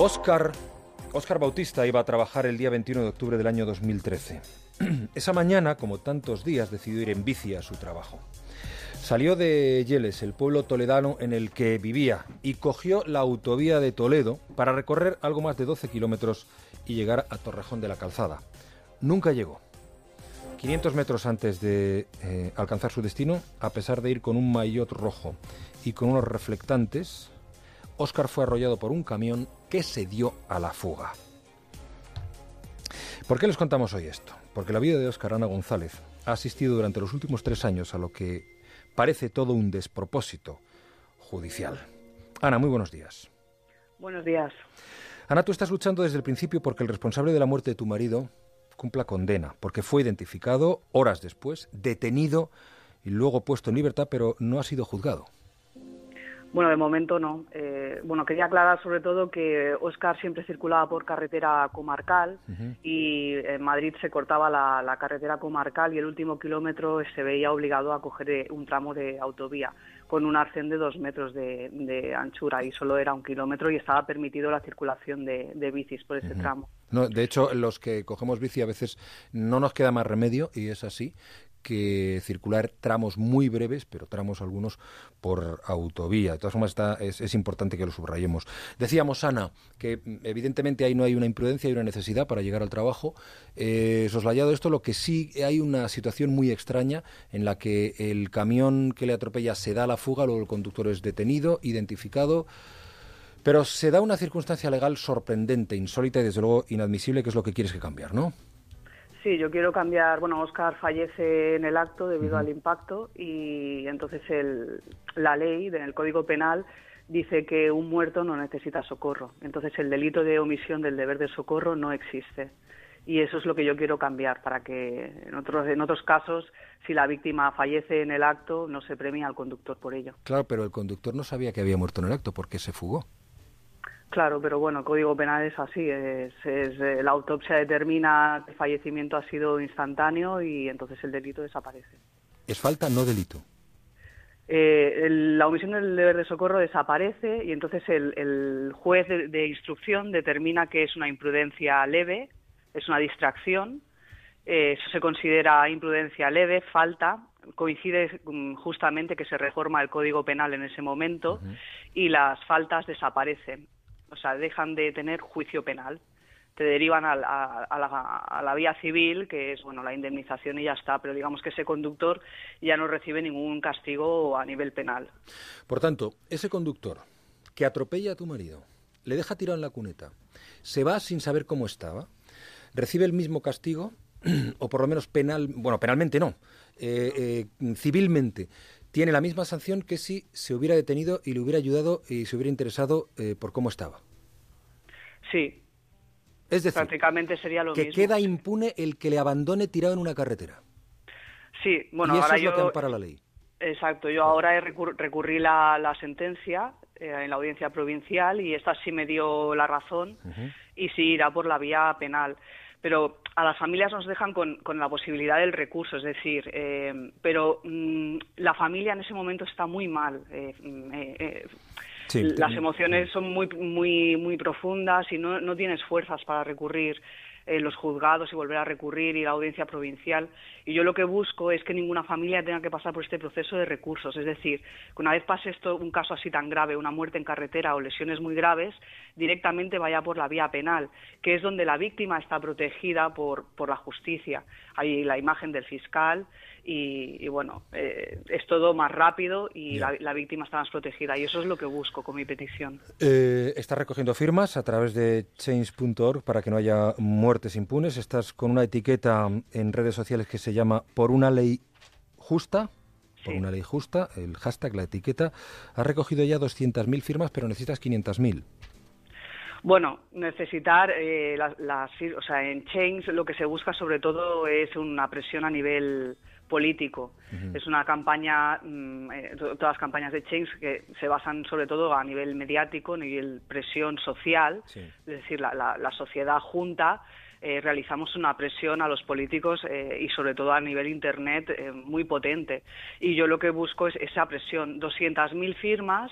Oscar, Bautista iba a trabajar el día 21 de octubre del año 2013. Esa mañana, como tantos días, decidió ir en bici a su trabajo. Salió de Yeles, el pueblo toledano en el que vivía, y cogió la autovía de Toledo para recorrer algo más de 12 kilómetros y llegar a Torrejón de la Calzada. Nunca llegó. 500 metros antes de eh, alcanzar su destino, a pesar de ir con un maillot rojo y con unos reflectantes, Oscar fue arrollado por un camión que se dio a la fuga. ¿Por qué les contamos hoy esto? Porque la vida de Oscar Ana González ha asistido durante los últimos tres años a lo que parece todo un despropósito judicial. Ana, muy buenos días. Buenos días. Ana, tú estás luchando desde el principio porque el responsable de la muerte de tu marido cumpla condena, porque fue identificado horas después, detenido y luego puesto en libertad, pero no ha sido juzgado. Bueno, de momento no. Eh, bueno, quería aclarar sobre todo que Oscar siempre circulaba por carretera comarcal y en Madrid se cortaba la, carretera comarcal y el último kilómetro se veía obligado a coger eh, un tramo de autovía con un arcén de dos metros de, anchura y solo era un kilómetro y estaba permitido la circulación de, bicis por ese tramo. No, de hecho, los que cogemos bici a veces no nos queda más remedio, y es así, que circular tramos muy breves, pero tramos algunos por autovía. De todas formas, está, es, importante que lo subrayemos. Decíamos, Ana, que mm, evidentemente ahí no hay una imprudencia, hay una necesidad para llegar al trabajo. Eh, soslayado esto, lo que sí hay una situación muy extraña en la que el camión que le atropella se da la fuga, luego el conductor es detenido, identificado. Pero se da una circunstancia legal sorprendente, insólita y desde luego inadmisible, que es lo que quieres que cambiar, ¿no? Sí, yo quiero cambiar. Bueno, Oscar fallece en el acto debido al impacto y entonces el, la ley en el Código Penal dice que un muerto no necesita socorro. Entonces el delito de omisión del deber de socorro no existe. Y eso es lo que yo quiero cambiar para que en otros, en otros casos, si la víctima fallece en el acto, no se premia al conductor por ello. Claro, pero el conductor no sabía que había muerto en el acto porque se fugó. Claro, pero bueno, el Código Penal es así. Es, eh, la autopsia determina que el fallecimiento ha sido instantáneo y entonces el delito desaparece. ¿Es falta, no delito? Eh, la omisión del deber de socorro desaparece y entonces el, juez de, instrucción determina que es una imprudencia leve, es una distracción. Eh, eso se considera imprudencia leve, falta. Coincide mm, justamente que se reforma el Código Penal en ese momento y las faltas desaparecen o sea, dejan de tener juicio penal. Te derivan a, la, vía civil, que es bueno la indemnización y ya está, pero digamos que ese conductor ya no recibe ningún castigo a nivel penal. Por tanto, ese conductor que atropella a tu marido, le deja tirado en la cuneta, se va sin saber cómo estaba, recibe el mismo castigo, o por lo menos penal, bueno, penalmente no, eh, eh, civilmente, tiene la misma sanción que si se hubiera detenido y le hubiera ayudado y se hubiera interesado eh, por cómo estaba. Sí. Es decir, prácticamente sería lo que queda impune el que le abandone tirado en una carretera. Sí, bueno, y eso ahora es lo que ampara la ley. Exacto, yo ahora he recurrí la, sentencia eh, en la audiencia provincial y esta sí me dio la razón y sí irá por la vía penal pero a las familias nos dejan con, la posibilidad del recurso, es decir, eh, pero mm, la familia en ese momento está muy mal. Eh, mm, eh, las emociones son muy, muy, muy profundas y no, no tienes fuerzas para recurrir en los juzgados y volver a recurrir y la audiencia provincial. Y yo lo que busco es que ninguna familia tenga que pasar por este proceso de recursos. Es decir, que una vez pase esto, un caso así tan grave, una muerte en carretera o lesiones muy graves, directamente vaya por la vía penal, que es donde la víctima está protegida por, por la justicia. Hay la imagen del fiscal y, bueno, eh, es todo más rápido y la, víctima está más protegida. Y eso es lo que busco con mi petición. Eh, estás recogiendo firmas a través de change.org para que no haya muertes impunes. Estás con una etiqueta en redes sociales que se llama Por una ley justa. Por una ley justa, el hashtag, la etiqueta. Has recogido ya 200.000 firmas, pero necesitas 500.000. Bueno, necesitar eh, las, o sea, en Change lo que se busca sobre todo es una presión a nivel político. Es una campaña, mm, eh, todas las campañas de Change que se basan sobre todo a nivel mediático, a nivel presión social, es decir, la, la, sociedad junta. Eh, realizamos una presión a los políticos eh, y sobre todo a nivel internet muy potente y yo lo que busco es esa presión 200.000 firmas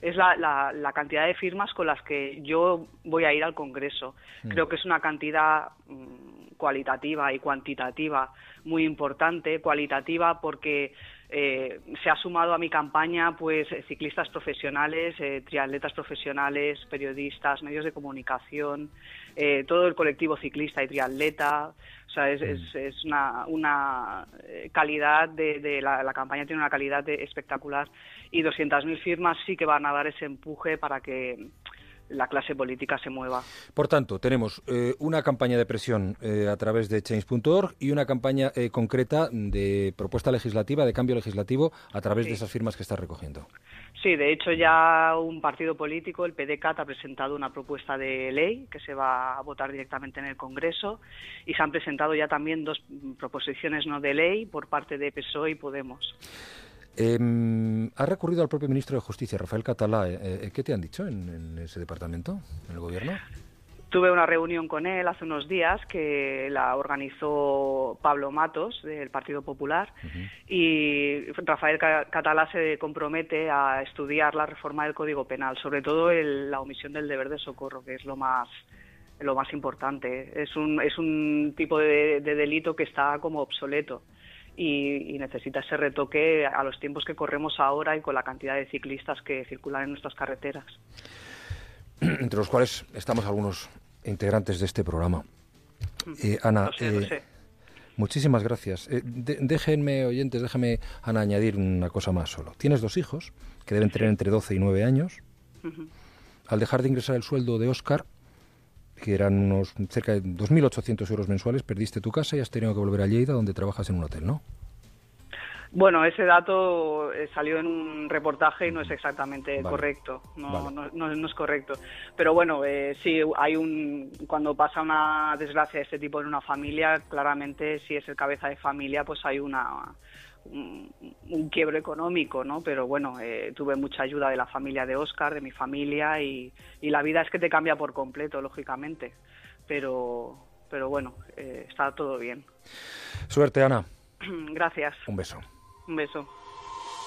es la, la, cantidad de firmas con las que yo voy a ir al Congreso. Mm. Creo que es una cantidad mm, cualitativa y cuantitativa muy importante. Cualitativa porque eh, se ha sumado a mi campaña pues ciclistas profesionales, eh, triatletas profesionales, periodistas, medios de comunicación, eh, todo el colectivo ciclista y triatleta. O sea, es, es, una, una calidad de, la, la, campaña tiene una calidad espectacular y 200.000 firmas sí que van a dar ese empuje para que la clase política se mueva. Por tanto, tenemos eh, una campaña de presión eh, a través de change.org y una campaña eh, concreta de propuesta legislativa, de cambio legislativo, a través de esas firmas que está recogiendo. Sí, de hecho ya un partido político, el PDCAT, ha presentado una propuesta de ley que se va a votar directamente en el Congreso y se han presentado ya también dos proposiciones no de ley por parte de PSOE y Podemos. Eh, ha recurrido al propio ministro de Justicia, Rafael Catalá. Eh, eh, ¿Qué te han dicho en, ese departamento, en el gobierno? Tuve una reunión con él hace unos días que la organizó Pablo Matos del Partido Popular y Rafael Catalá se compromete a estudiar la reforma del Código Penal, sobre todo la omisión del deber de socorro, que es lo más lo más importante. Es un, es un tipo de delito que está como obsoleto y, necesita ese retoque a los tiempos que corremos ahora y con la cantidad de ciclistas que circulan en nuestras carreteras. Entre los cuales estamos algunos integrantes de este programa. Mm. Eh, Ana, eh, muchísimas gracias. Eh, déjenme, oyentes, déjame, Ana, añadir una cosa más solo. Tienes dos hijos que deben tener entre 12 y 9 años. Al dejar de ingresar el sueldo de Oscar, que eran unos cerca de 2.800 euros mensuales, perdiste tu casa y has tenido que volver a Lleida, donde trabajas en un hotel, ¿no? Bueno, ese dato eh, salió en un reportaje y no es exactamente correcto, no, no, es correcto. Pero bueno, eh, sí, hay un cuando pasa una desgracia de este tipo en una familia, claramente si es el cabeza de familia, pues hay una un, quiebro económico, ¿no? Pero bueno, eh, tuve mucha ayuda de la familia de Oscar, de mi familia y, la vida es que te cambia por completo, lógicamente. Pero, pero bueno, eh, está todo bien. Suerte, Ana. Gracias. Un beso. Un beso.